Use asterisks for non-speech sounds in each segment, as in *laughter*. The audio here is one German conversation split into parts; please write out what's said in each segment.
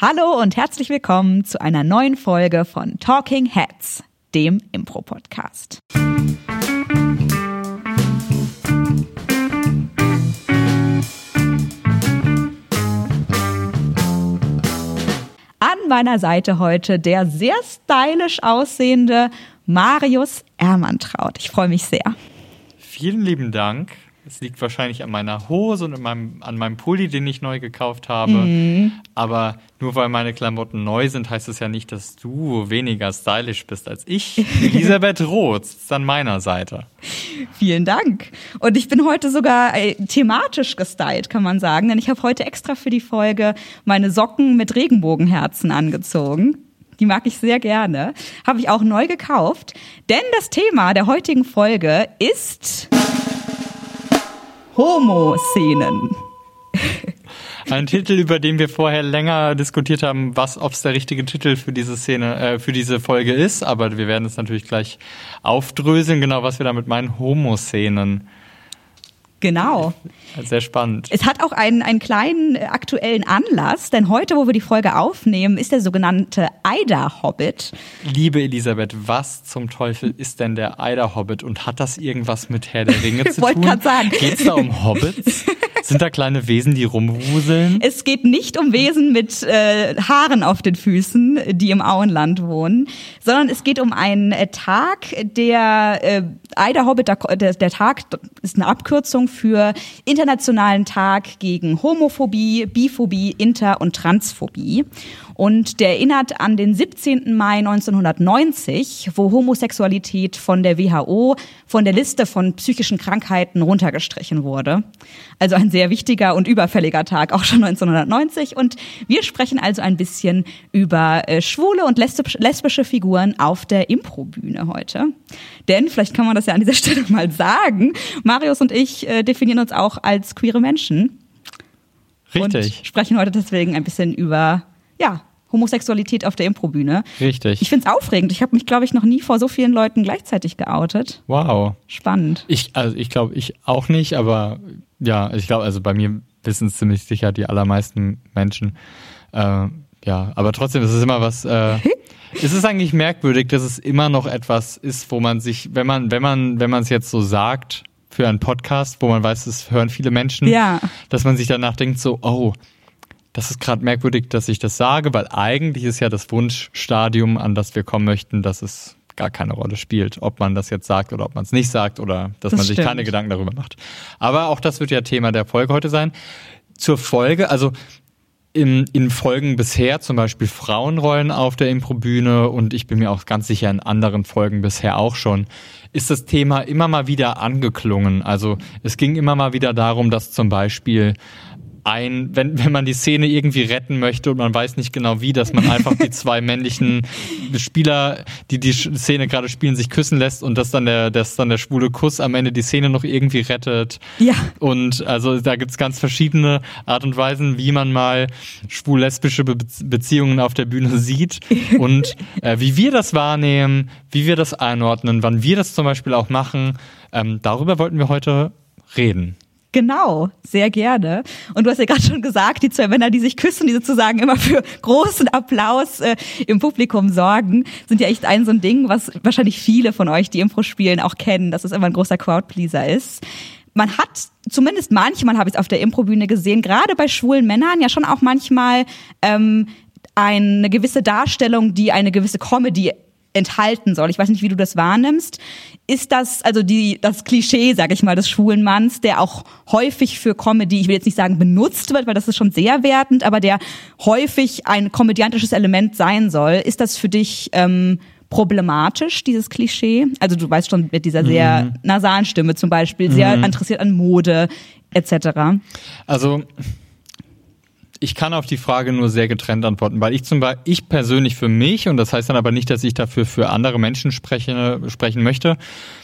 Hallo und herzlich willkommen zu einer neuen Folge von Talking Heads, dem Impro-Podcast. An meiner Seite heute der sehr stylisch aussehende Marius Ermantraut. Ich freue mich sehr. Vielen lieben Dank. Es liegt wahrscheinlich an meiner Hose und meinem, an meinem Pulli, den ich neu gekauft habe. Mhm. Aber nur weil meine Klamotten neu sind, heißt es ja nicht, dass du weniger stylisch bist als ich. *laughs* Elisabeth Roth ist an meiner Seite. Vielen Dank. Und ich bin heute sogar äh, thematisch gestylt, kann man sagen. Denn ich habe heute extra für die Folge meine Socken mit Regenbogenherzen angezogen. Die mag ich sehr gerne. Habe ich auch neu gekauft. Denn das Thema der heutigen Folge ist Homo-Szenen. *laughs* Ein Titel, über den wir vorher länger diskutiert haben, was, ob es der richtige Titel für diese Szene, äh, für diese Folge ist. Aber wir werden es natürlich gleich aufdröseln, genau was wir damit meinen. Homo-Szenen. Genau. Sehr spannend. Es hat auch einen, einen kleinen äh, aktuellen Anlass, denn heute, wo wir die Folge aufnehmen, ist der sogenannte Eider-Hobbit. Liebe Elisabeth, was zum Teufel ist denn der Eider-Hobbit und hat das irgendwas mit Herr der Ringe *laughs* zu Wollt tun? sagen. Geht es da um Hobbits? *laughs* Sind da kleine Wesen, die rumwuseln? Es geht nicht um Wesen mit äh, Haaren auf den Füßen, die im Auenland wohnen, sondern es geht um einen äh, Tag, der äh, Eider Hobbit, der, der Tag ist eine Abkürzung für Internationalen Tag gegen Homophobie, Biphobie, Inter- und Transphobie. Und der erinnert an den 17. Mai 1990, wo Homosexualität von der WHO von der Liste von psychischen Krankheiten runtergestrichen wurde. Also ein sehr wichtiger und überfälliger Tag, auch schon 1990. Und wir sprechen also ein bisschen über äh, schwule und lesbische Figuren auf der Improbühne heute. Denn, vielleicht kann man das ja an dieser *laughs* Stelle mal sagen, Marius und ich äh, definieren uns auch als queere Menschen. Richtig. Und sprechen heute deswegen ein bisschen über, ja, Homosexualität auf der Improbühne. Richtig. Ich finde es aufregend. Ich habe mich, glaube ich, noch nie vor so vielen Leuten gleichzeitig geoutet. Wow. Spannend. Ich, also ich glaube, ich auch nicht, aber ja, ich glaube, also bei mir wissen es ziemlich sicher die allermeisten Menschen. Äh, ja, aber trotzdem ist es immer was. Äh, *laughs* ist es eigentlich merkwürdig, dass es immer noch etwas ist, wo man sich, wenn man, wenn man, wenn man es jetzt so sagt für einen Podcast, wo man weiß, es hören viele Menschen, ja. dass man sich danach denkt so, oh, das ist gerade merkwürdig, dass ich das sage, weil eigentlich ist ja das Wunschstadium, an das wir kommen möchten, dass es gar keine Rolle spielt, ob man das jetzt sagt oder ob man es nicht sagt oder dass das man sich keine Gedanken darüber macht. Aber auch das wird ja Thema der Folge heute sein. Zur Folge, also in, in Folgen bisher, zum Beispiel Frauenrollen auf der Improbühne und ich bin mir auch ganz sicher in anderen Folgen bisher auch schon, ist das Thema immer mal wieder angeklungen. Also es ging immer mal wieder darum, dass zum Beispiel ein, wenn, wenn man die Szene irgendwie retten möchte und man weiß nicht genau wie, dass man einfach die *laughs* zwei männlichen Spieler, die die Szene gerade spielen, sich küssen lässt und dass dann der, dass dann der schwule Kuss am Ende die Szene noch irgendwie rettet. Ja. Und also da gibt's ganz verschiedene Art und Weisen, wie man mal schwul-lesbische Be Beziehungen auf der Bühne sieht *laughs* und äh, wie wir das wahrnehmen, wie wir das einordnen, wann wir das zum Beispiel auch machen. Ähm, darüber wollten wir heute reden. Genau, sehr gerne. Und du hast ja gerade schon gesagt, die zwei Männer, die sich küssen, die sozusagen immer für großen Applaus äh, im Publikum sorgen, sind ja echt ein so ein Ding, was wahrscheinlich viele von euch, die Impro spielen, auch kennen, dass es immer ein großer Crowdpleaser ist. Man hat zumindest manchmal habe ich es auf der Improbühne gesehen, gerade bei schwulen Männern ja schon auch manchmal ähm, eine gewisse Darstellung, die eine gewisse Comedy enthalten soll. Ich weiß nicht, wie du das wahrnimmst. Ist das also die das Klischee, sag ich mal, des schwulen Manns, der auch häufig für Comedy, ich will jetzt nicht sagen benutzt wird, weil das ist schon sehr wertend, aber der häufig ein komödiantisches Element sein soll. Ist das für dich ähm, problematisch, dieses Klischee? Also du weißt schon mit dieser sehr mhm. nasalen Stimme zum Beispiel, sehr mhm. interessiert an Mode etc. Also ich kann auf die Frage nur sehr getrennt antworten, weil ich zum Beispiel, ich persönlich für mich, und das heißt dann aber nicht, dass ich dafür für andere Menschen spreche, sprechen möchte,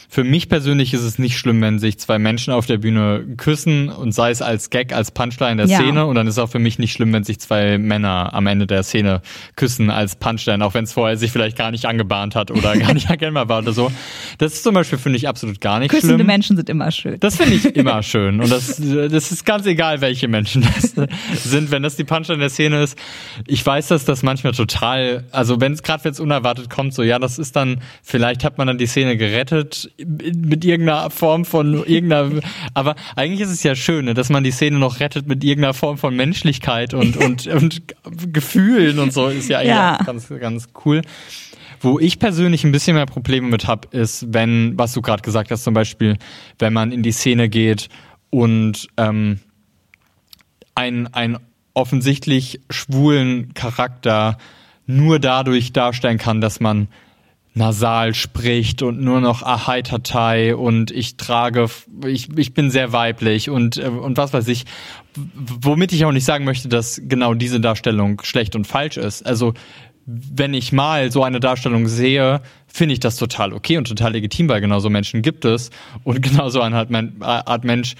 für mich persönlich ist es nicht schlimm, wenn sich zwei Menschen auf der Bühne küssen und sei es als Gag, als Punchline der ja. Szene. Und dann ist es auch für mich nicht schlimm, wenn sich zwei Männer am Ende der Szene küssen als Punchline, auch wenn es vorher sich vielleicht gar nicht angebahnt hat oder gar nicht *laughs* erkennbar war oder so. Das ist zum Beispiel, finde ich, absolut gar nicht Küssende schlimm. Menschen sind immer schön. Das finde ich immer *laughs* schön. Und das, das ist ganz egal, welche Menschen das *laughs* sind, wenn das die Punchline der Szene ist, ich weiß, dass das manchmal total, also wenn es gerade wenn es unerwartet kommt, so ja, das ist dann, vielleicht hat man dann die Szene gerettet mit irgendeiner Form von irgendeiner, aber eigentlich ist es ja schön, ne, dass man die Szene noch rettet mit irgendeiner Form von Menschlichkeit und und *laughs* und Gefühlen und so ist ja, ja. ganz ganz cool. Wo ich persönlich ein bisschen mehr Probleme mit habe, ist, wenn, was du gerade gesagt hast, zum Beispiel, wenn man in die Szene geht und ähm, ein, ein offensichtlich schwulen Charakter nur dadurch darstellen kann, dass man nasal spricht und nur noch Ahai-Tatei und ich trage, ich, ich bin sehr weiblich und, äh, und was weiß ich. Womit ich auch nicht sagen möchte, dass genau diese Darstellung schlecht und falsch ist. Also, wenn ich mal so eine Darstellung sehe, finde ich das total okay und total legitim, weil genau so Menschen gibt es und *laughs* genau so eine Art Mensch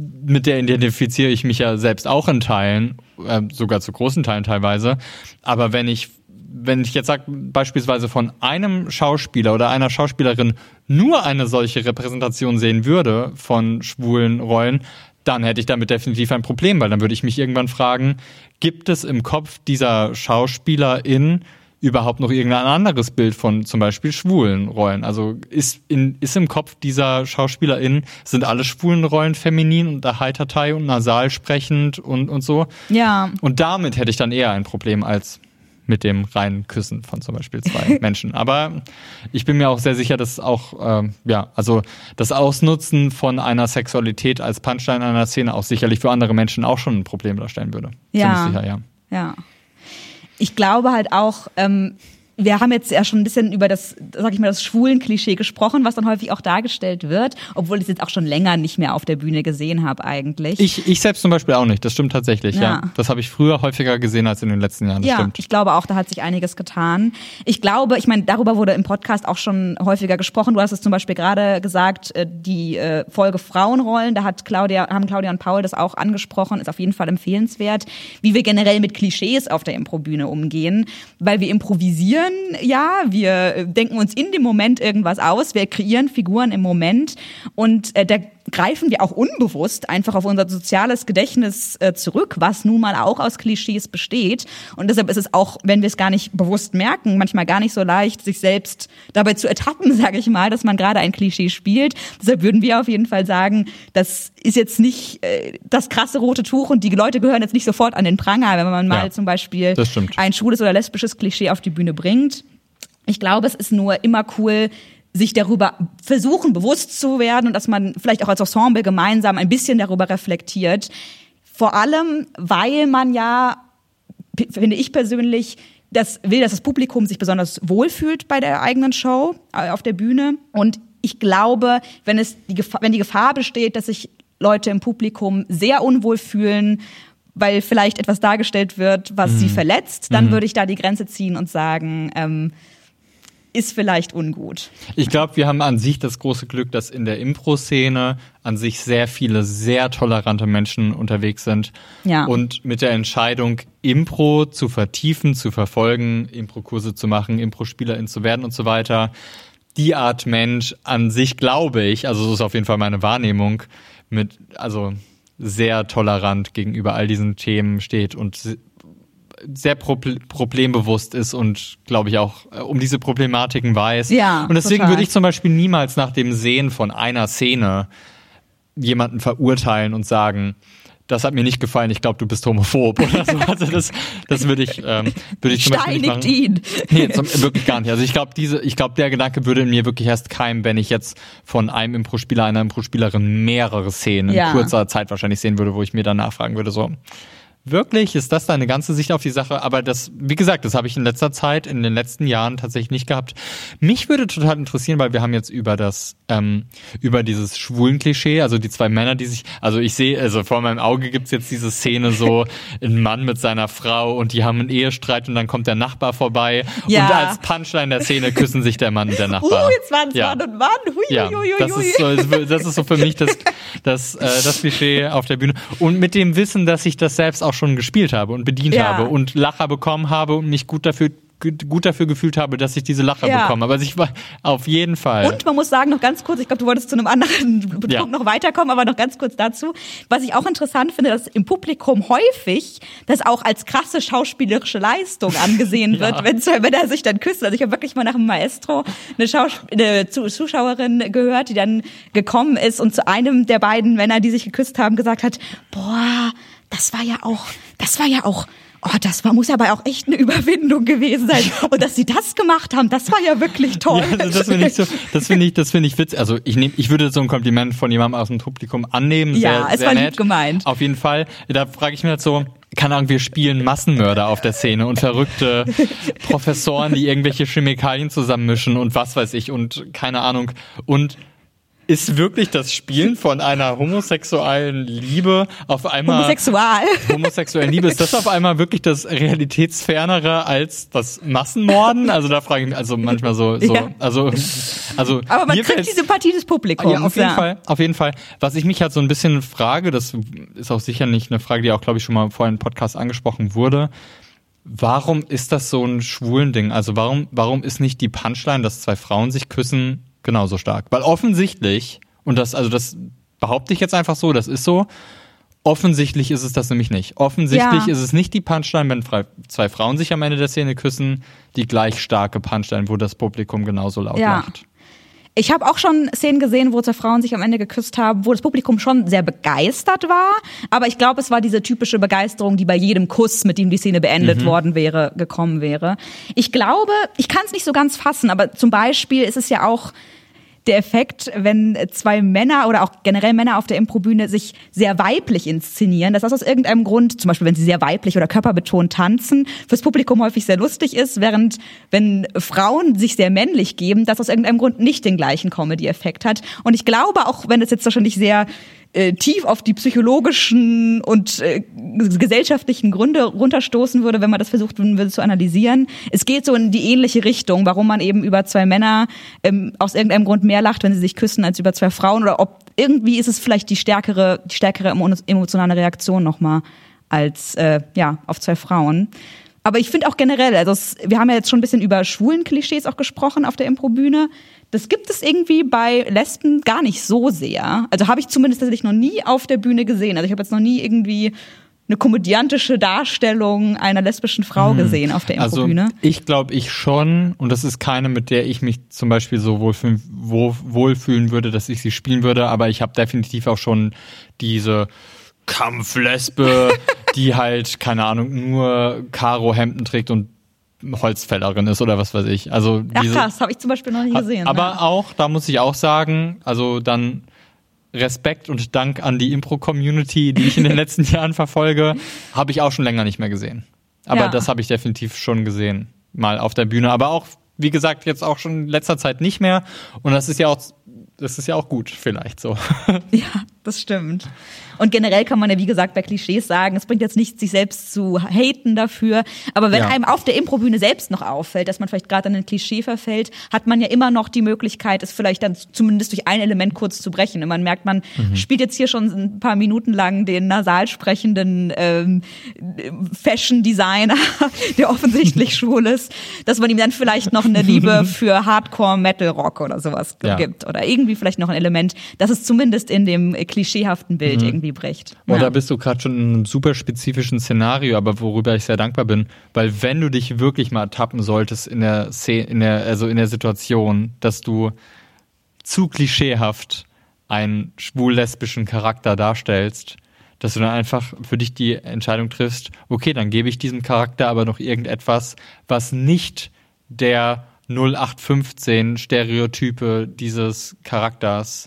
mit der identifiziere ich mich ja selbst auch in Teilen, äh, sogar zu großen Teilen teilweise. Aber wenn ich, wenn ich jetzt sage, beispielsweise von einem Schauspieler oder einer Schauspielerin nur eine solche Repräsentation sehen würde von schwulen Rollen, dann hätte ich damit definitiv ein Problem, weil dann würde ich mich irgendwann fragen, gibt es im Kopf dieser Schauspielerin überhaupt noch irgendein anderes Bild von zum Beispiel schwulen Rollen? Also ist, in, ist im Kopf dieser SchauspielerInnen, sind alle schwulen Rollen feminin und Heitertei und nasal sprechend und, und so? Ja. Und damit hätte ich dann eher ein Problem als mit dem reinen Küssen von zum Beispiel zwei *laughs* Menschen. Aber ich bin mir auch sehr sicher, dass auch, äh, ja, also das Ausnutzen von einer Sexualität als Punchline einer Szene auch sicherlich für andere Menschen auch schon ein Problem darstellen würde. Ja. Sicher, ja. Ja ich glaube halt auch, ähm, wir haben jetzt ja schon ein bisschen über das, sag ich mal, das schwulen Klischee gesprochen, was dann häufig auch dargestellt wird, obwohl ich es jetzt auch schon länger nicht mehr auf der Bühne gesehen habe eigentlich. Ich, ich selbst zum Beispiel auch nicht, das stimmt tatsächlich, ja. ja. Das habe ich früher häufiger gesehen als in den letzten Jahren, das ja, stimmt. ich glaube auch, da hat sich einiges getan. Ich glaube, ich meine, darüber wurde im Podcast auch schon häufiger gesprochen. Du hast es zum Beispiel gerade gesagt, äh, die äh, Folge Frauenrollen, da hat Claudia, haben Claudia und Paul das auch angesprochen, ist auf jeden Fall empfehlenswert, wie wir generell mit Klischees auf der Improbühne umgehen, weil wir improvisieren ja, wir denken uns in dem Moment irgendwas aus, wir kreieren Figuren im Moment. Und äh, da greifen wir auch unbewusst einfach auf unser soziales Gedächtnis äh, zurück, was nun mal auch aus Klischees besteht. Und deshalb ist es auch, wenn wir es gar nicht bewusst merken, manchmal gar nicht so leicht, sich selbst dabei zu ertappen, *laughs* sage ich mal, dass man gerade ein Klischee spielt. Deshalb würden wir auf jeden Fall sagen, das ist jetzt nicht äh, das krasse rote Tuch und die Leute gehören jetzt nicht sofort an den Pranger, wenn man mal ja, zum Beispiel ein schwules oder lesbisches Klischee auf die Bühne bringt. Ich glaube, es ist nur immer cool, sich darüber versuchen, bewusst zu werden und dass man vielleicht auch als Ensemble gemeinsam ein bisschen darüber reflektiert. Vor allem, weil man ja, finde ich persönlich, das will, dass das Publikum sich besonders wohlfühlt bei der eigenen Show äh, auf der Bühne. Und ich glaube, wenn es die Gefahr, wenn die Gefahr besteht, dass sich Leute im Publikum sehr unwohl fühlen, weil vielleicht etwas dargestellt wird, was mhm. sie verletzt, dann mhm. würde ich da die Grenze ziehen und sagen, ähm, ist vielleicht ungut. Ich glaube, wir haben an sich das große Glück, dass in der Impro-Szene an sich sehr viele sehr tolerante Menschen unterwegs sind. Ja. Und mit der Entscheidung, Impro zu vertiefen, zu verfolgen, Impro-Kurse zu machen, Impro-Spielerin zu werden und so weiter, die Art Mensch an sich, glaube ich, also so ist auf jeden Fall meine Wahrnehmung, mit, also sehr tolerant gegenüber all diesen Themen steht und sehr problembewusst ist und glaube ich auch äh, um diese Problematiken weiß. Ja, und deswegen total. würde ich zum Beispiel niemals nach dem Sehen von einer Szene jemanden verurteilen und sagen, das hat mir nicht gefallen, ich glaube, du bist homophob oder *laughs* so. Also das, das würde ich, ähm, würde ich zum Beispiel nicht machen. ihn. Nee, zum, wirklich gar nicht. Also ich glaube, diese, ich glaube, der Gedanke würde in mir wirklich erst keimen, wenn ich jetzt von einem Impro-Spieler, einer Impro-Spielerin mehrere Szenen ja. in kurzer Zeit wahrscheinlich sehen würde, wo ich mir dann nachfragen würde, so, Wirklich? Ist das deine ganze Sicht auf die Sache? Aber das, wie gesagt, das habe ich in letzter Zeit, in den letzten Jahren tatsächlich nicht gehabt. Mich würde total interessieren, weil wir haben jetzt über das, ähm, über dieses schwulen Klischee, also die zwei Männer, die sich, also ich sehe, also vor meinem Auge gibt's jetzt diese Szene so, *laughs* ein Mann mit seiner Frau und die haben einen Ehestreit und dann kommt der Nachbar vorbei ja. und als Punchline der Szene küssen sich der Mann und der Nachbar. Uh, jetzt waren es ja. Mann und Mann. Hui, ja, hui, hui, das, ist so, das ist so für mich das, das, äh, das Klischee auf der Bühne. Und mit dem Wissen, dass ich das selbst auch auch schon gespielt habe und bedient ja. habe und Lacher bekommen habe und mich gut dafür gut dafür gefühlt habe, dass ich diese Lacher Ja. bekomme. Aber ich war auf jeden Fall. Und man muss sagen, noch ganz kurz, ich glaube, du wolltest zu einem anderen *laughs* Punkt Ja. noch weiterkommen, aber noch ganz kurz dazu. Was ich auch interessant finde, dass im Publikum häufig das auch als krasse schauspielerische Leistung *laughs* angesehen Ja. wird, wenn zwei Männer sich dann küssen. Also ich habe wirklich mal nach dem Maestro eine, Schaus eine Zu- Zuschauerin gehört, die dann gekommen ist und zu einem der beiden Männer, die sich geküsst haben, gesagt hat, boah, das war ja auch, das war ja auch Oh, das war, muss aber auch echt eine Überwindung gewesen sein. Und dass sie das gemacht haben, das war ja wirklich toll. Ja, also das finde ich so, das finde ich, das finde ich witzig. Also ich nehme, ich würde so ein Kompliment von jemandem aus dem Publikum annehmen. Ja, sehr, es sehr war lieb nett. gemeint. Auf jeden Fall. Da frage ich mich halt so, keine Ahnung, wir spielen Massenmörder auf der Szene und verrückte Professoren, die irgendwelche Chemikalien zusammenmischen und was weiß ich und keine Ahnung. Und ist wirklich das Spielen von einer homosexuellen Liebe auf einmal Homosexual. homosexuellen Liebe, ist das auf einmal wirklich das realitätsfernere als das Massenmorden? Also da frage ich mich also manchmal so, so Ja. also, also Aber man kriegt die Sympathie des Publikums. ja, auf jeden Fall, auf jeden Fall. Was ich mich halt so ein bisschen frage, das ist auch sicher nicht eine Frage, die auch, glaube ich, schon mal vorhin im Podcast angesprochen wurde. Warum ist das so ein schwulen Ding? Also warum, warum ist nicht die Punchline, dass zwei Frauen sich küssen, genauso stark? Weil offensichtlich, und das, also das behaupte ich jetzt einfach so, das ist so, offensichtlich ist es das nämlich nicht. Offensichtlich Ja. ist es nicht die Punchline, wenn frei- zwei Frauen sich am Ende der Szene küssen, die gleich starke Punchline, wo das Publikum genauso laut Ja. lacht. Ich habe auch schon Szenen gesehen, wo zwei Frauen sich am Ende geküsst haben, wo das Publikum schon sehr begeistert war. Aber ich glaube, es war diese typische Begeisterung, die bei jedem Kuss, mit dem die Szene beendet worden wäre, gekommen wäre. Ich glaube, ich kann es nicht so ganz fassen, aber zum Beispiel ist es ja auch der Effekt, wenn zwei Männer oder auch generell Männer auf der Improbühne sich sehr weiblich inszenieren, dass das aus irgendeinem Grund, zum Beispiel wenn sie sehr weiblich oder körperbetont tanzen, fürs Publikum häufig sehr lustig ist, während wenn Frauen sich sehr männlich geben, das aus irgendeinem Grund nicht den gleichen Comedy-Effekt hat. Und ich glaube, auch wenn es jetzt wahrscheinlich sehr äh, tief auf die psychologischen und äh, gesellschaftlichen Gründe runterstoßen würde, wenn man das versucht würde zu analysieren. Es geht so in die ähnliche Richtung, warum man eben über zwei Männer ähm, aus irgendeinem Grund mehr lacht, wenn sie sich küssen, als über zwei Frauen oder ob irgendwie ist es vielleicht die stärkere, die stärkere emo- emotionale Reaktion nochmal als äh, ja auf zwei Frauen. Aber ich finde auch generell, also es, wir haben ja jetzt schon ein bisschen über schwulen Klischees auch gesprochen auf der Improbühne. Das gibt es irgendwie bei Lesben gar nicht so sehr. Also habe ich zumindest tatsächlich noch nie auf der Bühne gesehen. Also ich habe jetzt noch nie irgendwie eine komödiantische Darstellung einer lesbischen Frau gesehen auf der Also Improbühne. ich glaube ich schon, und das ist keine, mit der ich mich zum Beispiel so wohlfühlen, wo, wohlfühlen würde, dass ich sie spielen würde, aber ich habe definitiv auch schon diese Kampflesbe, *laughs* die halt, keine Ahnung, nur Karo-Hemden trägt und Holzfällerin ist oder was weiß ich. Also Ach diese, krass, habe ich zum Beispiel noch nie gesehen. aber ja. auch, da muss ich auch sagen, also dann Respekt und Dank an die Impro-Community, die ich in den *laughs* letzten Jahren verfolge, habe ich auch schon länger nicht mehr gesehen. Aber Ja. das habe ich definitiv schon gesehen, mal auf der Bühne. Aber auch, wie gesagt, jetzt auch schon in letzter Zeit nicht mehr. Und das ist ja auch, das ist ja auch gut, vielleicht so. *laughs* Ja, das stimmt. Und generell kann man ja, wie gesagt, bei Klischees sagen, es bringt jetzt nichts, sich selbst zu haten dafür. Aber wenn Ja. einem auf der Improbühne selbst noch auffällt, dass man vielleicht gerade an ein Klischee verfällt, hat man ja immer noch die Möglichkeit, es vielleicht dann zumindest durch ein Element kurz zu brechen. Und man merkt, man Mhm. spielt jetzt hier schon ein paar Minuten lang den nasal sprechenden ähm, Fashion Designer, *laughs* der offensichtlich *laughs* schwul ist, dass man ihm dann vielleicht noch eine Liebe für Hardcore Metal Rock oder sowas Ja. gibt. Oder irgendwie vielleicht noch ein Element, dass es zumindest in dem klischeehaften Bild irgendwie bricht. Oder Ja. bist du gerade schon in einem super spezifischen Szenario, aber worüber ich sehr dankbar bin, weil wenn du dich wirklich mal tappen solltest in der Szene, in der, also in der Situation, dass du zu klischeehaft einen schwul-lesbischen Charakter darstellst, dass du dann einfach für dich die Entscheidung triffst, okay, dann gebe ich diesem Charakter aber noch irgendetwas, was nicht der 0815 Stereotype dieses Charakters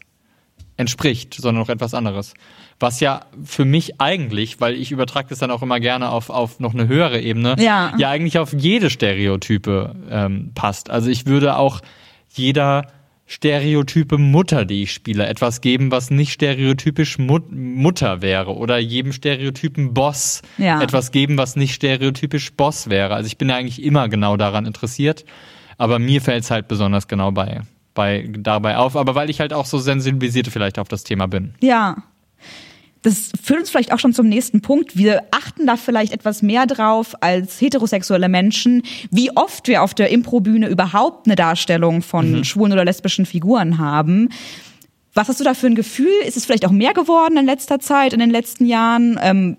entspricht, sondern noch etwas anderes. Was ja für mich eigentlich, weil ich übertrage das dann auch immer gerne auf, auf noch eine höhere Ebene, Ja. ja eigentlich auf jede Stereotype ähm, passt. Also ich würde auch jeder stereotype Mutter, die ich spiele, etwas geben, was nicht stereotypisch Mut Mutter wäre. Oder jedem stereotypen Boss Ja. etwas geben, was nicht stereotypisch Boss wäre. Also ich bin ja eigentlich immer genau daran interessiert. Aber mir fällt es halt besonders genau bei, bei dabei auf. Aber weil ich halt auch so sensibilisiert vielleicht auf das Thema bin. Ja. das führt uns vielleicht auch schon zum nächsten Punkt. Wir achten da vielleicht etwas mehr drauf als heterosexuelle Menschen, wie oft wir auf der Improbühne überhaupt eine Darstellung von mhm. schwulen oder lesbischen Figuren haben. Was hast du da für ein Gefühl? Ist es vielleicht auch mehr geworden in letzter Zeit, in den letzten Jahren? Ähm,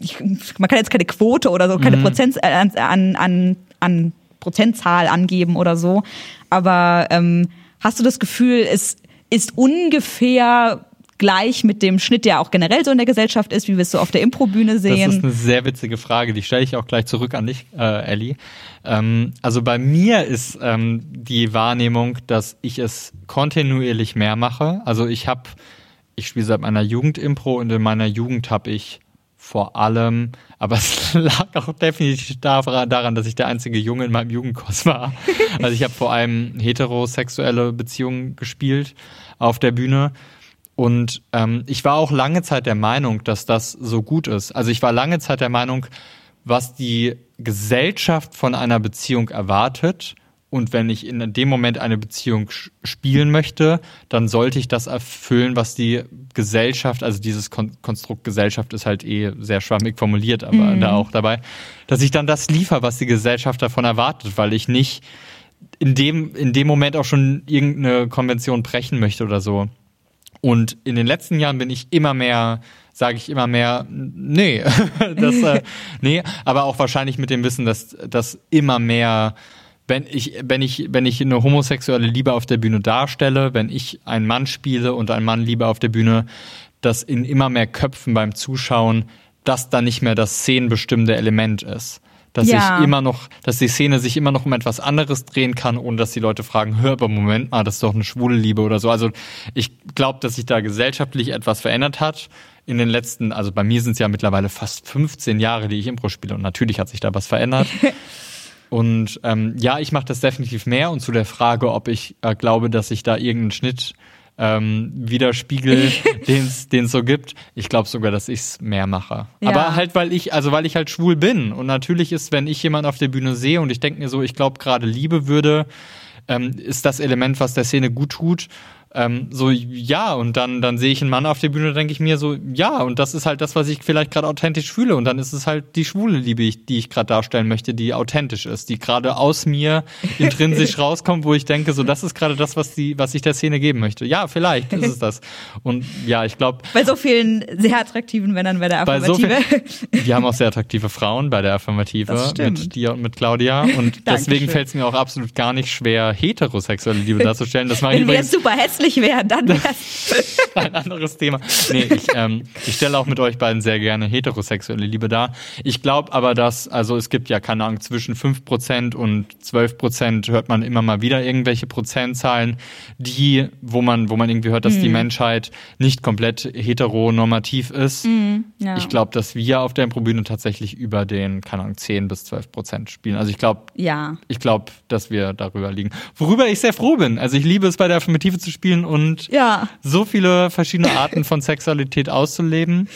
ich, man kann jetzt keine Quote oder so, keine mhm. Prozent äh, an, an, an Prozentzahl angeben oder so. Aber ähm, hast du das Gefühl, es ist ungefähr gleich mit dem Schnitt, der auch generell so in der Gesellschaft ist, wie wir es so auf der Improbühne sehen? Das ist eine sehr witzige Frage, die stelle ich auch gleich zurück an dich, äh, Ellie. Ähm, also bei mir ist ähm, die Wahrnehmung, dass ich es kontinuierlich mehr mache. Also ich habe, ich spiele seit meiner Jugend Impro und in meiner Jugend habe ich vor allem, aber es *laughs* lag auch definitiv daran, dass ich der einzige Junge in meinem Jugendkurs war. *laughs* Also ich habe vor allem heterosexuelle Beziehungen gespielt auf der Bühne. Und ähm, ich war auch lange Zeit der Meinung, dass das so gut ist. Also ich war lange Zeit der Meinung, was die Gesellschaft von einer Beziehung erwartet, und wenn ich in dem Moment eine Beziehung spielen möchte, dann sollte ich das erfüllen, was die Gesellschaft, also dieses Kon Konstrukt Gesellschaft ist halt eh sehr schwammig formuliert, aber mhm. da auch dabei, dass ich dann das liefere, was die Gesellschaft davon erwartet, weil ich nicht in dem, in dem Moment auch schon irgendeine Konvention brechen möchte oder so. Und in den letzten Jahren bin ich immer mehr, sage ich immer mehr, nee, *laughs* das, äh, *laughs* nee, aber auch wahrscheinlich mit dem Wissen, dass, dass immer mehr wenn ich, wenn ich, wenn ich eine homosexuelle Liebe auf der Bühne darstelle, wenn ich einen Mann spiele und einen Mann Liebe auf der Bühne, dass in immer mehr Köpfen beim Zuschauen das dann nicht mehr das szenenbestimmende Element ist. Dass ja. ich immer noch, dass die Szene sich immer noch um etwas anderes drehen kann, ohne dass die Leute fragen, hör, aber Moment mal, das ist doch eine schwule Liebe oder so. Also ich glaube, dass sich da gesellschaftlich etwas verändert hat in den letzten, also bei mir sind es ja mittlerweile fast 15 Jahre, die ich Impro spiele und natürlich hat sich da was verändert. *laughs* Und ähm, ja, ich mache das definitiv mehr. Und zu der Frage, ob ich äh, glaube, dass sich da irgendein Schnitt ähm, widerspiegel, *laughs* den es so gibt. Ich glaube sogar, dass ich es mehr mache. Ja. Aber halt, weil ich, also weil ich halt schwul bin. Und natürlich ist, wenn ich jemanden auf der Bühne sehe und ich denke mir so, ich glaube gerade Liebe würde, ähm, ist das Element, was der Szene gut tut ähm, so ja und dann dann sehe ich einen Mann auf der Bühne, denke ich mir so ja und das ist halt das, was ich vielleicht gerade authentisch fühle und dann ist es halt die schwule Liebe, die ich gerade darstellen möchte, die authentisch ist, die gerade aus mir intrinsisch *laughs* rauskommt, wo ich denke, so das ist gerade das, was die was ich der Szene geben möchte. Ja, vielleicht ist es das und ja, ich glaube bei so vielen sehr attraktiven Männern bei der Affirmative. Bei so viel, wir haben auch sehr attraktive Frauen bei der Affirmative mit dir und mit Claudia und deswegen fällt es mir auch absolut gar nicht schwer heterosexuelle Liebe darzustellen. Das mache ich übrigens super hässlich hässlich wären, dann wär's. *laughs* ein anderes Thema. Nee, ich, ähm, ich stelle auch mit euch beiden sehr gerne heterosexuelle Liebe dar. Ich glaube aber, dass, also es gibt ja, keine Ahnung, zwischen 5% und 12% hört man immer mal wieder irgendwelche Prozentzahlen, die, wo man, wo man irgendwie hört, dass mhm. die Menschheit nicht komplett heteronormativ ist. Mhm, ja. Ich glaube, dass wir auf der Improbühne tatsächlich über den, keine Ahnung, 10 bis 12 Prozent spielen. Also ich glaube, ja. ich glaube, dass wir darüber liegen. Worüber ich sehr froh bin. Also ich liebe es bei der Affirmative zu spielen spielen und ja. so viele verschiedene Arten von Sexualität auszuleben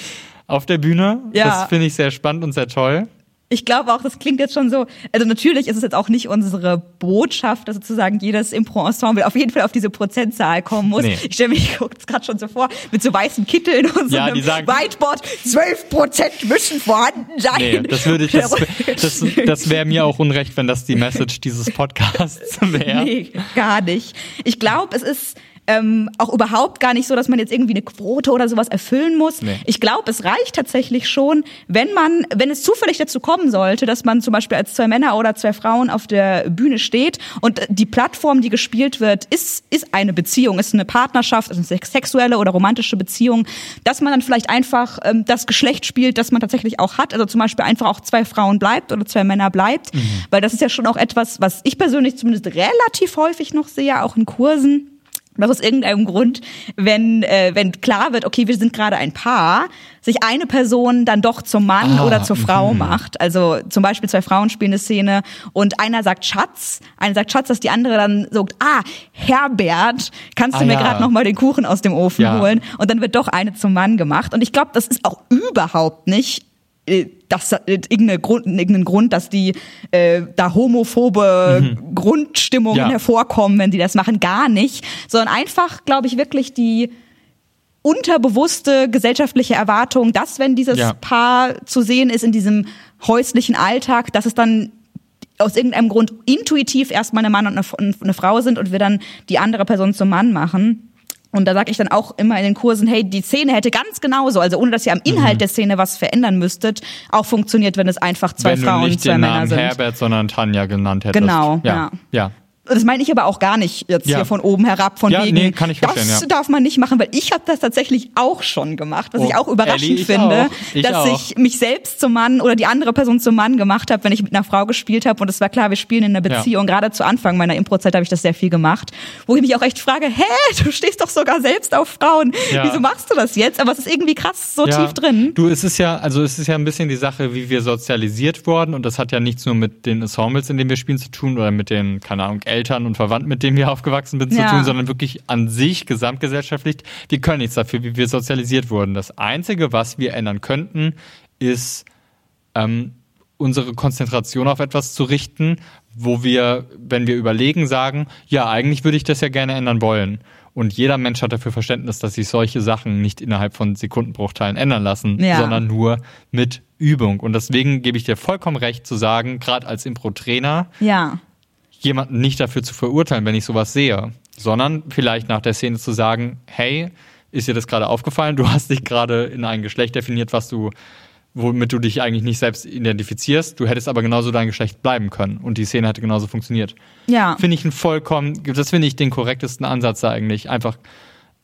auf der Bühne. Ja. Das finde ich sehr spannend und sehr toll. Ich glaube auch, das klingt jetzt schon so, also natürlich ist es jetzt auch nicht unsere Botschaft, dass sozusagen jedes Impro-Ensemble auf jeden Fall auf diese Prozentzahl kommen muss. Nee. Ich stelle mich, *laughs* gerade schon so vor, mit so weißen Kitteln und so ja, einem sagen, Whiteboard, 12 Prozent müssen vorhanden sein. Nee, das würde ich, *laughs* das, das, das wäre mir auch unrecht, wenn das die Message dieses Podcasts wäre. *laughs* Nee, gar nicht. Ich glaube, es ist ähm, auch überhaupt gar nicht so, dass man jetzt irgendwie eine Quote oder sowas erfüllen muss. Nee. Ich glaube, es reicht tatsächlich schon, wenn man, wenn es zufällig dazu kommen sollte, dass man zum Beispiel als zwei Männer oder zwei Frauen auf der Bühne steht und die Plattform, die gespielt wird, ist, ist eine Beziehung, ist eine Partnerschaft, ist eine sexuelle oder romantische Beziehung, dass man dann vielleicht einfach ähm, das Geschlecht spielt, das man tatsächlich auch hat. Also zum Beispiel einfach auch zwei Frauen bleibt oder zwei Männer bleibt. Mhm. Weil das ist ja schon auch etwas, was ich persönlich zumindest relativ häufig noch sehe, auch in Kursen dass aus irgendeinem Grund, wenn, äh, wenn klar wird, okay, wir sind gerade ein Paar, sich eine Person dann doch zum Mann ah, oder zur Frau mh. macht. Also zum Beispiel zwei Frauen spielen eine Szene und einer sagt Schatz, einer sagt Schatz, dass die andere dann sagt, ah, Herbert, kannst du ah, mir ja. gerade noch mal den Kuchen aus dem Ofen ja. holen? Und dann wird doch eine zum Mann gemacht. Und ich glaube, das ist auch überhaupt nicht das äh, irgendeinen Grund, irgendeinen Grund, dass die äh, da homophobe mhm. Grundstimmungen ja. hervorkommen, wenn sie das machen, gar nicht, sondern einfach, glaube ich, wirklich die unterbewusste gesellschaftliche Erwartung, dass wenn dieses Ja. Paar zu sehen ist in diesem häuslichen Alltag, dass es dann aus irgendeinem Grund intuitiv erstmal ein Mann und eine, eine Frau sind und wir dann die andere Person zum Mann machen. Und da sage ich dann auch immer in den Kursen, hey, die Szene hätte ganz genauso, also ohne dass ihr am Inhalt Mhm. der Szene was verändern müsstet, auch funktioniert, wenn es einfach zwei Wenn Frauen du und nicht zwei den Männer Namen sind. Herbert, sondern Tanja genannt hättest. Genau, ja. ja. ja. Das meine ich aber auch gar nicht jetzt Ja. hier von oben herab, von Ja, wegen, nee, kann ich das verstehen, ja. darf man nicht machen, weil ich habe das tatsächlich auch schon gemacht, was Oh, ich auch überraschend Ellie, ich finde, auch. Ich dass auch. ich mich selbst zum Mann oder die andere Person zum Mann gemacht habe, wenn ich mit einer Frau gespielt habe und es war klar, wir spielen in einer. Beziehung. Gerade zu Anfang meiner Improzeit habe ich das sehr viel gemacht, wo ich mich auch echt frage, hä, du stehst doch sogar selbst auf Frauen, wieso machst du das jetzt? Aber es ist irgendwie krass so tief drin. Du, es ist ja, also es ist ja ein bisschen die Sache, wie wir sozialisiert wurden und das hat ja nichts nur mit den Ensembles, in denen wir spielen, zu tun oder mit den, keine Ahnung, Eltern und Verwandten, mit denen wir aufgewachsen sind, Ja. zu tun, sondern wirklich an sich, gesamtgesellschaftlich. Wir können nichts dafür, wie wir sozialisiert wurden. Das Einzige, was wir ändern könnten, ist ähm, unsere Konzentration auf etwas zu richten, wo wir, wenn wir überlegen, sagen, ja, eigentlich würde ich das ja gerne ändern wollen. Und jeder Mensch hat dafür Verständnis, dass sich solche Sachen nicht innerhalb von Sekundenbruchteilen ändern lassen, Ja. sondern nur mit Übung. Und deswegen gebe ich dir vollkommen recht zu sagen, gerade als Impro-Trainer, Ja. Jemanden nicht dafür zu verurteilen, wenn ich sowas sehe, sondern vielleicht nach der Szene zu sagen, hey, ist dir das gerade aufgefallen? Du hast dich gerade in ein Geschlecht definiert, was du, womit du dich eigentlich nicht selbst identifizierst. Du hättest aber genauso dein Geschlecht bleiben können und die Szene hätte genauso funktioniert. Ja. Finde ich einen vollkommen, das finde ich den korrektesten Ansatz da eigentlich. Einfach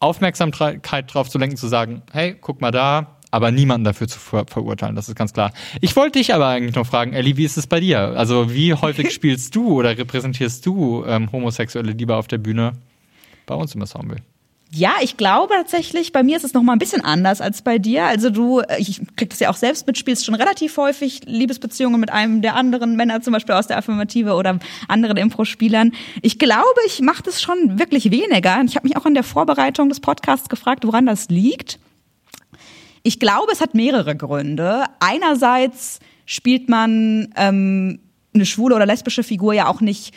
Aufmerksamkeit drauf zu lenken, zu sagen, hey, guck mal da, aber niemanden dafür zu ver verurteilen, das ist ganz klar. Ich wollte dich aber eigentlich noch fragen, Ellie, wie ist es bei dir? Also wie häufig *laughs* spielst du oder repräsentierst du ähm, homosexuelle Liebe auf der Bühne bei uns im Ensemble? Ja, ich glaube tatsächlich, bei mir ist es noch mal ein bisschen anders als bei dir. Also du, äh, ich krieg das ja auch selbst mit, spielst schon relativ häufig Liebesbeziehungen mit einem der anderen Männer, zum Beispiel aus der Affirmative oder anderen Impro-Spielern. Ich glaube, ich mache das schon wirklich weniger. Ich habe mich auch in der Vorbereitung des Podcasts gefragt, woran das liegt. Ich glaube, es hat mehrere Gründe. Einerseits spielt man ähm, eine schwule oder lesbische Figur ja auch nicht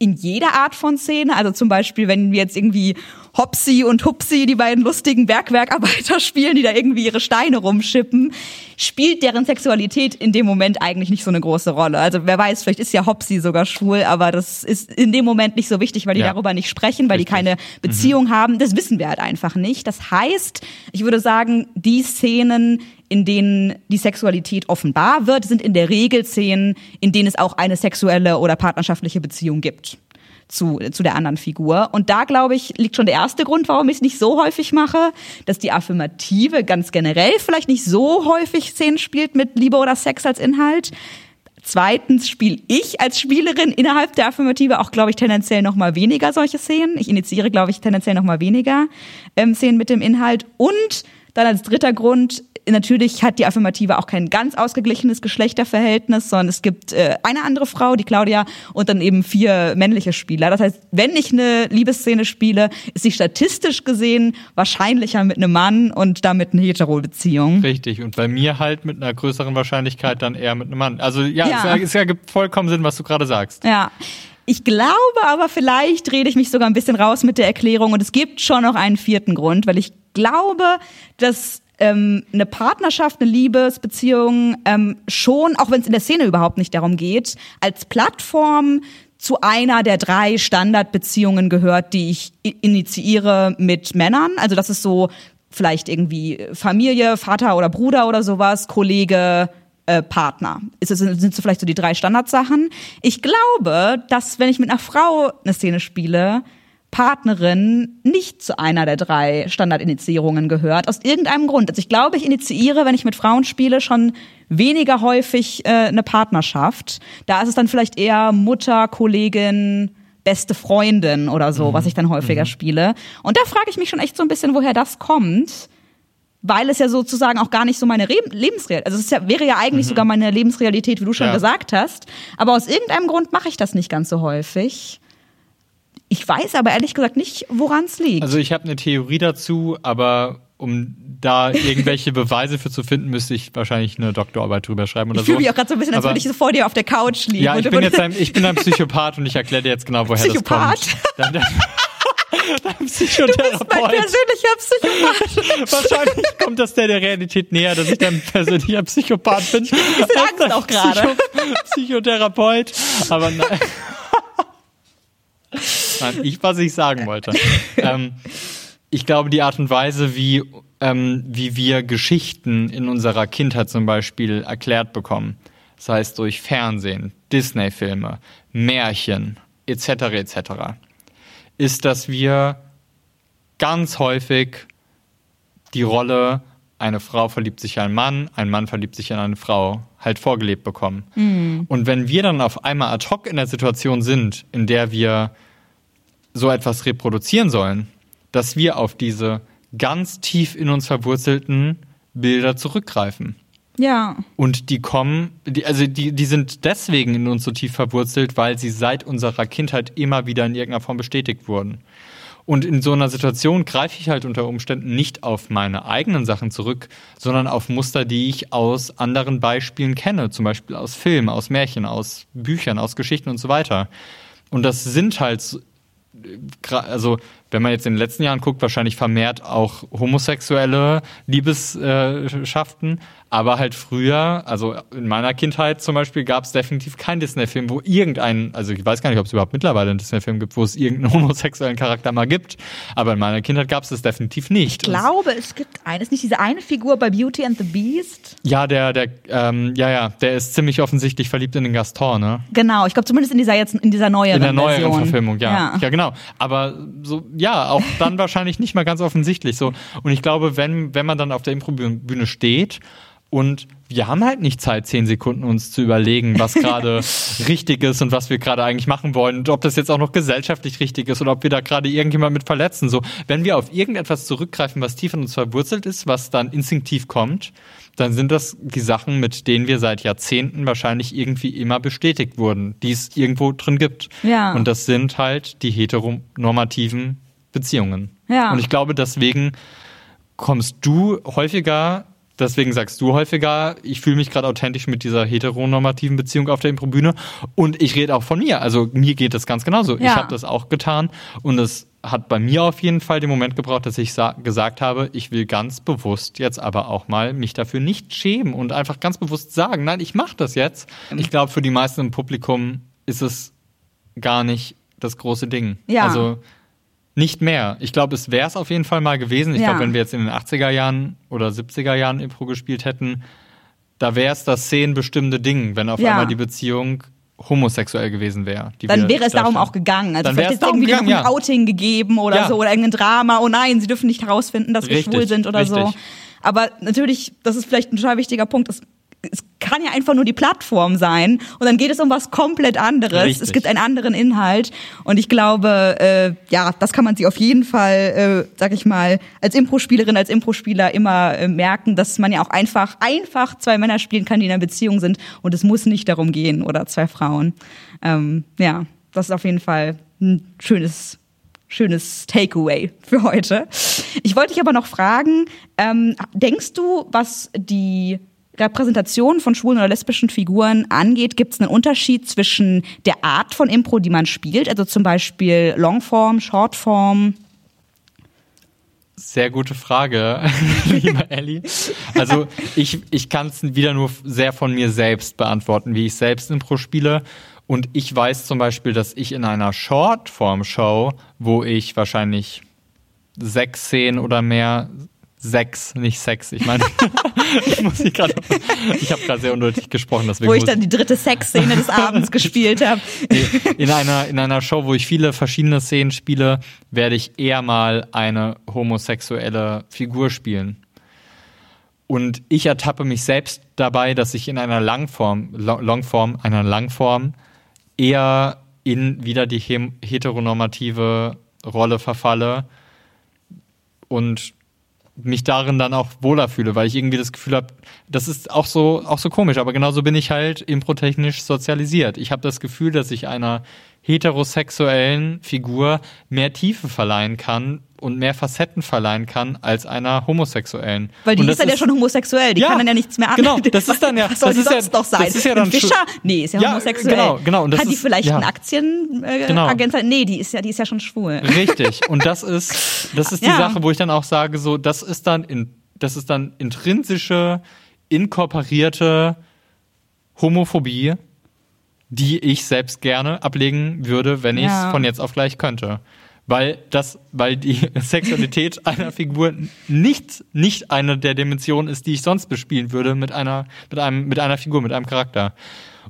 in jeder Art von Szene. Also zum Beispiel, wenn wir jetzt irgendwie Hopsi und Hupsi, die beiden lustigen Bergwerkarbeiter *laughs* spielen, die da irgendwie ihre Steine rumschippen, spielt deren Sexualität in dem Moment eigentlich nicht so eine große Rolle. Also wer weiß, vielleicht ist ja Hopsi sogar schwul, aber das ist in dem Moment nicht so wichtig, weil die Ja. darüber nicht sprechen, weil die Richtig. keine Beziehung haben. Das wissen wir halt einfach nicht. Das heißt, ich würde sagen, die Szenen, in denen die Sexualität offenbar wird, sind in der Regel Szenen, in denen es auch eine sexuelle oder partnerschaftliche Beziehung gibt zu, zu der anderen Figur. Und da, glaube ich, liegt schon der erste Grund, warum ich es nicht so häufig mache, dass die Affirmative ganz generell vielleicht nicht so häufig Szenen spielt mit Liebe oder Sex als Inhalt. Zweitens spiele ich als Spielerin innerhalb der Affirmative auch, glaube ich, tendenziell noch mal weniger solche Szenen. Ich initiiere, glaube ich, tendenziell noch mal weniger ähm, Szenen mit dem Inhalt. Und dann als dritter Grund, natürlich hat die Affirmative auch kein ganz ausgeglichenes Geschlechterverhältnis, sondern es gibt äh, eine andere Frau, die Claudia, und dann eben vier männliche Spieler. Das heißt, wenn ich eine Liebesszene spiele, ist sie statistisch gesehen wahrscheinlicher mit einem Mann und damit eine Hetero-Beziehung. Richtig. Und bei mir halt mit einer größeren Wahrscheinlichkeit dann eher mit einem Mann. Also ja, Ja. Es, es ergibt vollkommen Sinn, was du gerade sagst. Ja. Ich glaube aber, vielleicht rede ich mich sogar ein bisschen raus mit der Erklärung und es gibt schon noch einen vierten Grund, weil ich glaube, dass ähm, eine Partnerschaft, eine Liebesbeziehung ähm, schon, auch wenn es in der Szene überhaupt nicht darum geht, als Plattform zu einer der drei Standardbeziehungen gehört, die ich initiiere mit Männern. Also das ist so vielleicht irgendwie Familie, Vater oder Bruder oder sowas, Kollege, äh, Partner. Ist es, sind so vielleicht so die drei Standardsachen. Ich glaube, dass wenn ich mit einer Frau eine Szene spiele, Partnerin nicht zu einer der drei Standardinitiierungen gehört, aus irgendeinem Grund. Also ich glaube, ich initiiere, wenn ich mit Frauen spiele, schon weniger häufig äh, eine Partnerschaft. Da ist es dann vielleicht eher Mutter, Kollegin, beste Freundin oder so, was ich dann häufiger spiele. Und da frage ich mich schon echt so ein bisschen, woher das kommt weil es ja sozusagen auch gar nicht so meine Re Lebensrealität, also es ja, wäre ja eigentlich sogar meine Lebensrealität, wie du schon Ja. gesagt hast, aber aus irgendeinem Grund mache ich das nicht ganz so häufig. Ich weiß aber ehrlich gesagt nicht, woran es liegt. Also ich habe eine Theorie dazu, aber um da irgendwelche *laughs* Beweise für zu finden, müsste ich wahrscheinlich eine Doktorarbeit drüber schreiben oder ich fühle so. mich auch gerade so ein bisschen, als würde ich so vor dir auf der Couch liegen. Ja, ich bin jetzt ein, ich bin ein Psychopath und ich erkläre dir jetzt genau, woher Psychopath? das kommt. Dann- Dein Psychotherapeut. *laughs* Du bist mein persönlicher Psychopath. *laughs* Wahrscheinlich kommt das der der Realität näher, dass ich dein persönlicher Psychopath bin. Ich Angst auch gerade. Psychotherapeut. Aber nein. Nein, ich, was ich sagen wollte. Ähm, ich glaube, die Art und Weise, wie, ähm, wie wir Geschichten in unserer Kindheit zum Beispiel erklärt bekommen, das heißt durch Fernsehen, Disney-Filme, Märchen etc. etc., ist, dass wir ganz häufig die Rolle, eine Frau verliebt sich in einen Mann, ein Mann verliebt sich in eine Frau, halt vorgelebt bekommen. Mhm. Und wenn wir dann auf einmal ad hoc in der Situation sind, in der wir so etwas reproduzieren sollen, dass wir auf diese ganz tief in uns verwurzelten Bilder zurückgreifen. Ja. Und die kommen, die, also die, die sind deswegen in uns so tief verwurzelt, weil sie seit unserer Kindheit immer wieder in irgendeiner Form bestätigt wurden. Und in so einer Situation greife ich halt unter Umständen nicht auf meine eigenen Sachen zurück, sondern auf Muster, die ich aus anderen Beispielen kenne, zum Beispiel aus Filmen, aus Märchen, aus Büchern, aus Geschichten und so weiter. Und das sind halt also wenn man jetzt in den letzten Jahren guckt, wahrscheinlich vermehrt auch homosexuelle Liebesschaften, aber halt früher, also in meiner Kindheit zum Beispiel, gab es definitiv keinen Disney-Film, wo irgendein, also ich weiß gar nicht, ob es überhaupt mittlerweile einen Disney-Film gibt, wo es irgendeinen *laughs* homosexuellen Charakter mal gibt, aber in meiner Kindheit gab es das definitiv nicht. Ich glaube, es gibt eines, nicht diese eine Figur bei Beauty and the Beast? Ja, der, der, ähm, ja, ja, der ist ziemlich offensichtlich verliebt in den Gaston, ne? Genau, ich glaube zumindest in dieser jetzt, in dieser neueren In der neueren Version. Verfilmung, ja. ja. Ja, genau. Aber so, ja, auch dann wahrscheinlich nicht mal ganz offensichtlich so. Und ich glaube, wenn, wenn man dann auf der Improbühne steht und wir haben halt nicht Zeit, zehn Sekunden uns zu überlegen, was *laughs* gerade richtig ist und was wir gerade eigentlich machen wollen und ob das jetzt auch noch gesellschaftlich richtig ist oder ob wir da gerade irgendjemand mit verletzen. So, wenn wir auf irgendetwas zurückgreifen, was tief in uns verwurzelt ist, was dann instinktiv kommt, dann sind das die Sachen, mit denen wir seit Jahrzehnten wahrscheinlich irgendwie immer bestätigt wurden, die es irgendwo drin gibt. Ja. Und das sind halt die heteronormativen Beziehungen. Ja. Und ich glaube, deswegen kommst du häufiger Deswegen sagst du häufiger, ich fühle mich gerade authentisch mit dieser heteronormativen Beziehung auf der Improbühne. Und ich rede auch von mir. Also mir geht das ganz genauso. Ja. Ich habe das auch getan. Und es hat bei mir auf jeden Fall den Moment gebraucht, dass ich gesagt habe, ich will ganz bewusst jetzt aber auch mal mich dafür nicht schämen und einfach ganz bewusst sagen, nein, ich mache das jetzt. Ich glaube, für die meisten im Publikum ist es gar nicht das große Ding. Ja. Also nicht mehr. Ich glaube, es wäre es auf jeden Fall mal gewesen. Ich ja. glaube, wenn wir jetzt in den 80er Jahren oder 70er Jahren Impro gespielt hätten, da wäre es das szenenbestimmende Ding, wenn auf ja. einmal die Beziehung homosexuell gewesen wäre. Dann wäre es darum auch gegangen. Also dann vielleicht ist irgendwie gegangen, noch ein ja. Outing gegeben oder ja. so oder irgendein Drama. Oh nein, sie dürfen nicht herausfinden, dass wir richtig, schwul sind oder richtig. so. Aber natürlich, das ist vielleicht ein total wichtiger Punkt. Es es kann ja einfach nur die Plattform sein und dann geht es um was komplett anderes. Richtig. Es gibt einen anderen Inhalt und ich glaube, äh, ja, das kann man sich auf jeden Fall, äh, sag ich mal, als Impro-Spielerin, als Impro-Spieler immer äh, merken, dass man ja auch einfach, einfach zwei Männer spielen kann, die in einer Beziehung sind und es muss nicht darum gehen oder zwei Frauen. Ähm, ja, das ist auf jeden Fall ein schönes schönes Takeaway für heute. Ich wollte dich aber noch fragen, ähm, denkst du, was die Repräsentation von schwulen oder lesbischen Figuren angeht, gibt es einen Unterschied zwischen der Art von Impro, die man spielt, also zum Beispiel Longform, Shortform? Sehr gute Frage, *laughs* liebe Ellie. Also ich, ich kann es wieder nur sehr von mir selbst beantworten, wie ich selbst Impro spiele. Und ich weiß zum Beispiel, dass ich in einer Shortform-Show, wo ich wahrscheinlich sechs Szenen oder mehr Sex, nicht Sex. Ich meine, *laughs* ich muss ich gerade, ich habe gerade sehr unnötig gesprochen, deswegen wo ich dann die dritte Sexszene des Abends *laughs* gespielt habe. In einer in einer Show, wo ich viele verschiedene Szenen spiele, werde ich eher mal eine homosexuelle Figur spielen. Und ich ertappe mich selbst dabei, dass ich in einer Langform, Longform, einer Langform eher in wieder die heteronormative Rolle verfalle und mich darin dann auch wohler fühle, weil ich irgendwie das Gefühl habe, das ist auch so auch so komisch, aber genauso bin ich halt improtechnisch sozialisiert. Ich habe das Gefühl, dass ich einer heterosexuellen Figur mehr Tiefe verleihen kann und mehr Facetten verleihen kann als einer homosexuellen. Weil die ist dann ja schon homosexuell, die Ja, kann dann ja nichts mehr an. genau, *laughs* das ist dann ja- Was soll das ist ja- sonst noch sein? das ist ja dann Ein Fischer? Nee, ist ja, Ja, homosexuell. genau, genau, und das Kann die ist- vielleicht ja. einen Aktienagent äh, Genau. Agent? Nee, die ist ja, die ist ja schon schwul. Richtig. Und das ist, *laughs* das ist die Ja. Sache, wo ich dann auch sage, so, das ist dann in, das ist dann intrinsische, inkorporierte Homophobie, die ich selbst gerne ablegen würde, wenn ich es Ja. von jetzt auf gleich könnte. Weil das, weil die *laughs* Sexualität einer Figur nicht, nicht eine der Dimensionen ist, die ich sonst bespielen würde mit einer, mit einem, mit einer Figur, mit einem Charakter.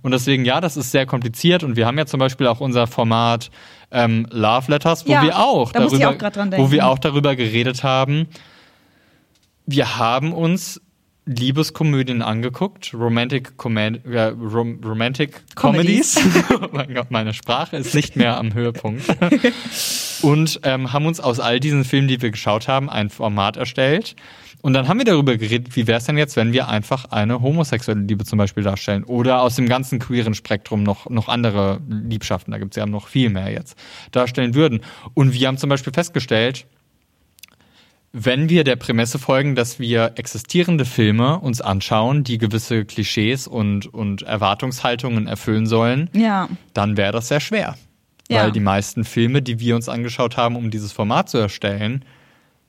Und deswegen, ja, das ist sehr kompliziert und wir haben ja zum Beispiel auch unser Format ähm, Love Letters, wo Ja, wir auch da darüber, auch wo wir auch darüber geredet haben. Wir haben uns Liebeskomödien angeguckt, Romantic, Comed äh, Rom Romantic Comedies. Comedies. *laughs* oh mein Gott, meine Sprache ist nicht mehr am Höhepunkt. *laughs* Und ähm, haben uns aus all diesen Filmen, die wir geschaut haben, ein Format erstellt. Und dann haben wir darüber geredet, wie wäre es denn jetzt, wenn wir einfach eine homosexuelle Liebe zum Beispiel darstellen oder aus dem ganzen queeren Spektrum noch, noch andere Liebschaften, da gibt es ja noch viel mehr jetzt, darstellen würden. Und wir haben zum Beispiel festgestellt, wenn wir der Prämisse folgen, dass wir existierende Filme uns anschauen, die gewisse Klischees und, und Erwartungshaltungen erfüllen sollen, Ja. dann wäre das sehr schwer. Ja. Weil die meisten Filme, die wir uns angeschaut haben, um dieses Format zu erstellen,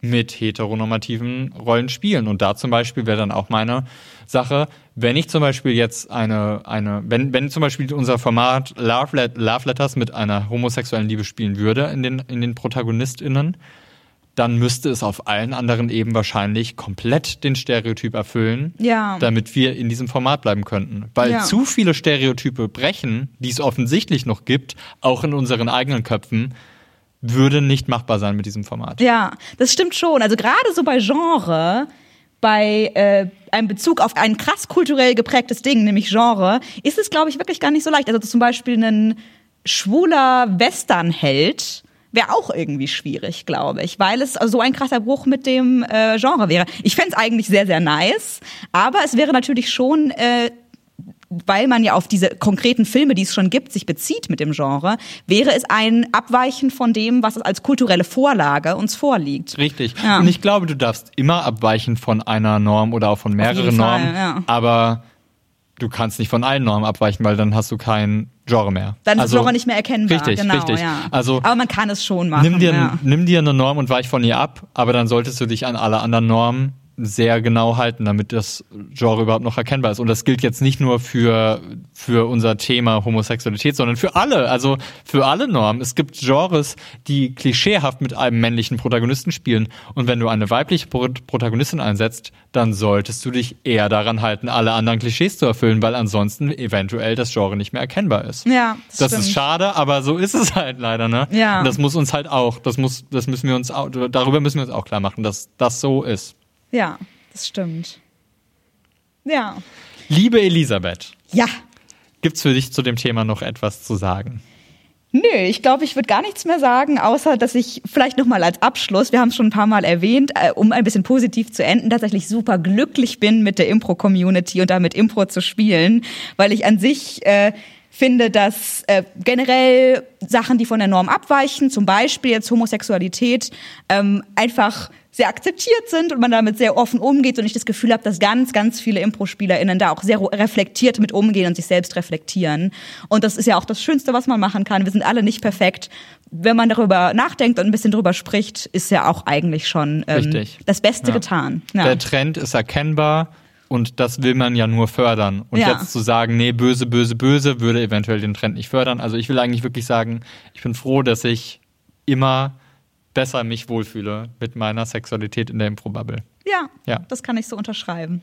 mit heteronormativen Rollen spielen. Und da zum Beispiel wäre dann auch meine Sache, wenn ich zum Beispiel jetzt eine, eine wenn, wenn zum Beispiel unser Format Love, Let Love Letters mit einer homosexuellen Liebe spielen würde in den, in den ProtagonistInnen, dann müsste es auf allen anderen Ebenen wahrscheinlich komplett den Stereotyp erfüllen, Ja. damit wir in diesem Format bleiben könnten. Weil Ja. zu viele Stereotype brechen, die es offensichtlich noch gibt, auch in unseren eigenen Köpfen, würde nicht machbar sein mit diesem Format. Ja, das stimmt schon. Also gerade so bei Genre, bei äh, einem Bezug auf ein krass kulturell geprägtes Ding, nämlich Genre, ist es, glaube ich, wirklich gar nicht so leicht. Also zum Beispiel ein schwuler Westernheld wäre auch irgendwie schwierig, glaube ich, weil es so ein krasser Bruch mit dem äh, Genre wäre. Ich fänd's eigentlich sehr, sehr nice, aber es wäre natürlich schon äh, weil man ja auf diese konkreten Filme, die es schon gibt, sich bezieht mit dem Genre, wäre es ein Abweichen von dem, was es als kulturelle Vorlage uns vorliegt. Richtig. Ja. Und ich glaube, du darfst immer abweichen von einer Norm oder auch von mehreren Fall, Normen, ja. aber du kannst nicht von allen Normen abweichen, weil dann hast du kein Genre mehr. Dann ist also, Genre nicht mehr erkennbar. Richtig, genau, richtig. Ja. Also Aber man kann es schon machen. nimm dir, ja. nimm dir eine Norm und weich von ihr ab, aber dann solltest du dich an alle anderen Normen sehr genau halten, damit das Genre überhaupt noch erkennbar ist. Und das gilt jetzt nicht nur für, für unser Thema Homosexualität, sondern für alle, also für alle Normen. Es gibt Genres, die klischeehaft mit einem männlichen Protagonisten spielen. Und wenn du eine weibliche Pro Protagonistin einsetzt, dann solltest du dich eher daran halten, alle anderen Klischees zu erfüllen, weil ansonsten eventuell das Genre nicht mehr erkennbar ist. Ja, das, Das ist schade, aber so ist es halt leider, ne? Ja. Und das muss uns halt auch, das muss, das müssen wir uns auch, darüber müssen wir uns auch klar machen, dass das so ist. Ja, das stimmt. Ja. Liebe Elisabeth, Ja. gibt's für dich zu dem Thema noch etwas zu sagen? Nö, ich glaube, ich würde gar nichts mehr sagen, außer dass ich vielleicht noch mal als Abschluss, wir haben es schon ein paar Mal erwähnt, äh, um ein bisschen positiv zu enden, tatsächlich super glücklich bin mit der Impro-Community und damit Impro zu spielen, weil ich an sich äh, finde, dass äh, generell Sachen, die von der Norm abweichen, zum Beispiel jetzt Homosexualität, ähm, einfach sehr akzeptiert sind und man damit sehr offen umgeht und ich das Gefühl habe, dass ganz, ganz viele Impro-SpielerInnen da auch sehr reflektiert mit umgehen und sich selbst reflektieren. Und das ist ja auch das Schönste, was man machen kann. Wir sind alle nicht perfekt. Wenn man darüber nachdenkt und ein bisschen drüber spricht, ist ja auch eigentlich schon ähm, das Beste Ja. getan. Ja. Der Trend ist erkennbar und das will man ja nur fördern. Und Ja. jetzt zu sagen, nee, böse, böse, böse, würde eventuell den Trend nicht fördern. Also ich will eigentlich wirklich sagen, ich bin froh, dass ich immer besser mich wohlfühle mit meiner Sexualität in der Impro-Bubble. ja, Ja. das kann ich so unterschreiben.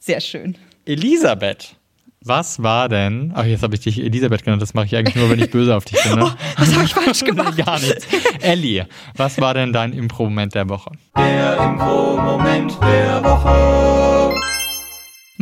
Sehr schön. Elisabeth, was war denn? Ach, jetzt habe ich dich Elisabeth genannt. Das mache ich eigentlich nur, wenn ich böse auf dich bin. Ne? *laughs* Was habe ich falsch *laughs* gemacht? Gar nichts. Ellie, was war denn dein Impro-Moment der Woche? Der Impro-Moment der Woche.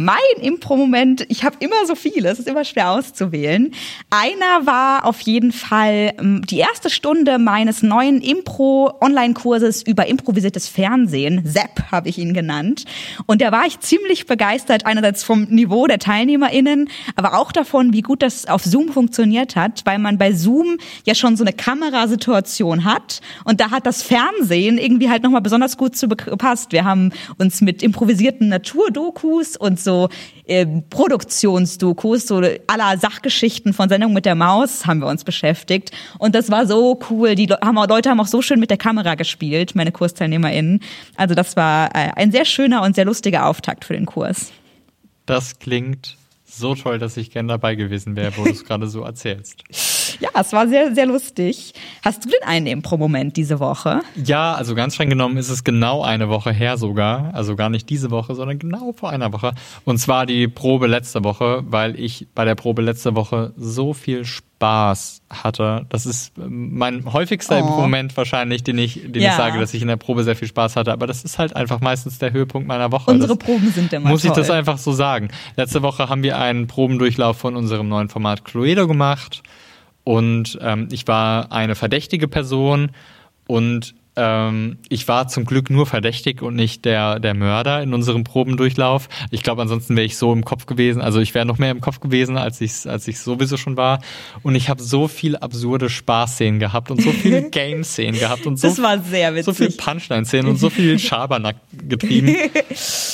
Mein Impro-Moment, ich habe immer so viele, es ist immer schwer auszuwählen. Einer war auf jeden Fall ähm, die erste Stunde meines neuen Impro-Online-Kurses über improvisiertes Fernsehen. ZEP habe ich ihn genannt. Und da war ich ziemlich begeistert, einerseits vom Niveau der TeilnehmerInnen, aber auch davon, wie gut das auf Zoom funktioniert hat, weil man bei Zoom ja schon so eine Kamerasituation hat und da hat das Fernsehen irgendwie halt nochmal besonders gut zu gepasst. Wir haben uns mit improvisierten Naturdokus und so äh, Produktionsdokus, so aller Sachgeschichten von Sendung mit der Maus haben wir uns beschäftigt. Und das war so cool. Die haben, Leute haben auch so schön mit der Kamera gespielt, meine KursteilnehmerInnen. Also das war äh, ein sehr schöner und sehr lustiger Auftakt für den Kurs. Das klingt so toll, dass ich gern dabei gewesen wäre, wo du es *laughs* gerade so erzählst. Ja, es war sehr, sehr lustig. Hast du denn einen Impro-Moment diese Woche? Ja, also ganz streng genommen ist es genau eine Woche her sogar. Also gar nicht diese Woche, sondern genau vor einer Woche. Und zwar die Probe letzte Woche, weil ich bei der Probe letzte Woche so viel Spaß hatte. Das ist ähm, mein häufigster oh. Moment wahrscheinlich, den ich, den ja. ich sage, dass ich in der Probe sehr viel Spaß hatte. Aber das ist halt einfach meistens der Höhepunkt meiner Woche. Unsere das Proben sind immer Muss toll. ich das einfach so sagen. Letzte Woche haben wir einen Probendurchlauf von unserem neuen Format Cluedo gemacht. Und ähm, ich war eine verdächtige Person und ähm, ich war zum Glück nur verdächtig und nicht der, der Mörder in unserem Probendurchlauf. Ich glaube, ansonsten wäre ich so im Kopf gewesen. Also ich wäre noch mehr im Kopf gewesen, als ich als ich sowieso schon war. Und ich habe so viel absurde Spaßszenen gehabt und so viele *laughs* Game-Szenen gehabt und so, das war sehr witzig. so viel Punchline-Szenen und so viel *laughs* Schabernack getrieben.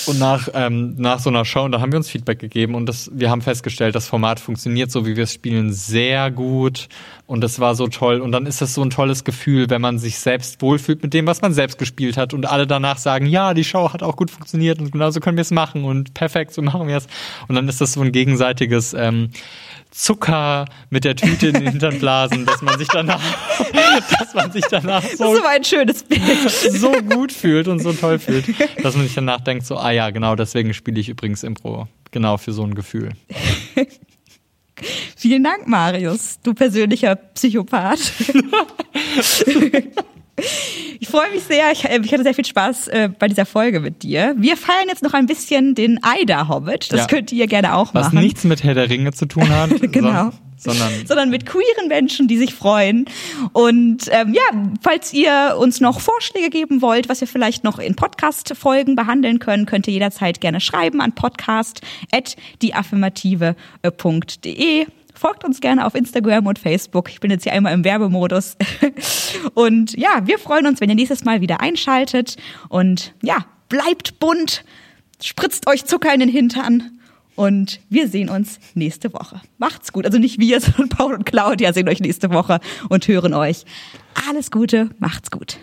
Und nach, ähm, nach so einer Show, und da haben wir uns Feedback gegeben und das, wir haben festgestellt, das Format funktioniert so, wie wir es spielen, sehr gut. Und das war so toll. Und dann ist das so ein tolles Gefühl, wenn man sich selbst wohlfühlt mit dem, was man selbst gespielt hat. Und alle danach sagen, ja, die Show hat auch gut funktioniert und genauso können wir es machen und perfekt, so machen wir es. Und dann ist das so ein gegenseitiges ähm, Zucker mit der Tüte in den Hintern blasen, dass man sich danach, *laughs* dass man sich danach so, das ist ein schönes Bild. *laughs* so gut fühlt und so toll fühlt, dass man sich danach denkt, so, ah ja, genau, deswegen spiele ich übrigens Impro. Genau für so ein Gefühl. Vielen Dank, Marius, du persönlicher Psychopath. *laughs* *laughs* Ich freue mich sehr. Ich, ich, hatte sehr viel Spaß äh, bei dieser Folge mit dir. Wir feiern jetzt noch ein bisschen den Eider Hobbit. Das ja. könnt ihr gerne auch machen. Was nichts mit Herr der Ringe zu tun hat. *laughs* genau. Sondern, sondern mit queeren Menschen, die sich freuen. Und ähm, ja, falls ihr uns noch Vorschläge geben wollt, was wir vielleicht noch in Podcast-Folgen behandeln können, könnt ihr jederzeit gerne schreiben an podcast.dieaffirmative.de. Folgt uns gerne auf Instagram und Facebook. Ich bin jetzt hier einmal im Werbemodus. *laughs* Und ja, wir freuen uns, wenn ihr nächstes Mal wieder einschaltet. Und ja, bleibt bunt, spritzt euch Zucker in den Hintern. Und wir sehen uns nächste Woche. Macht's gut. Also nicht wir, *laughs* sondern Paul und Claudia sehen euch nächste Woche und hören euch. Alles Gute, macht's gut.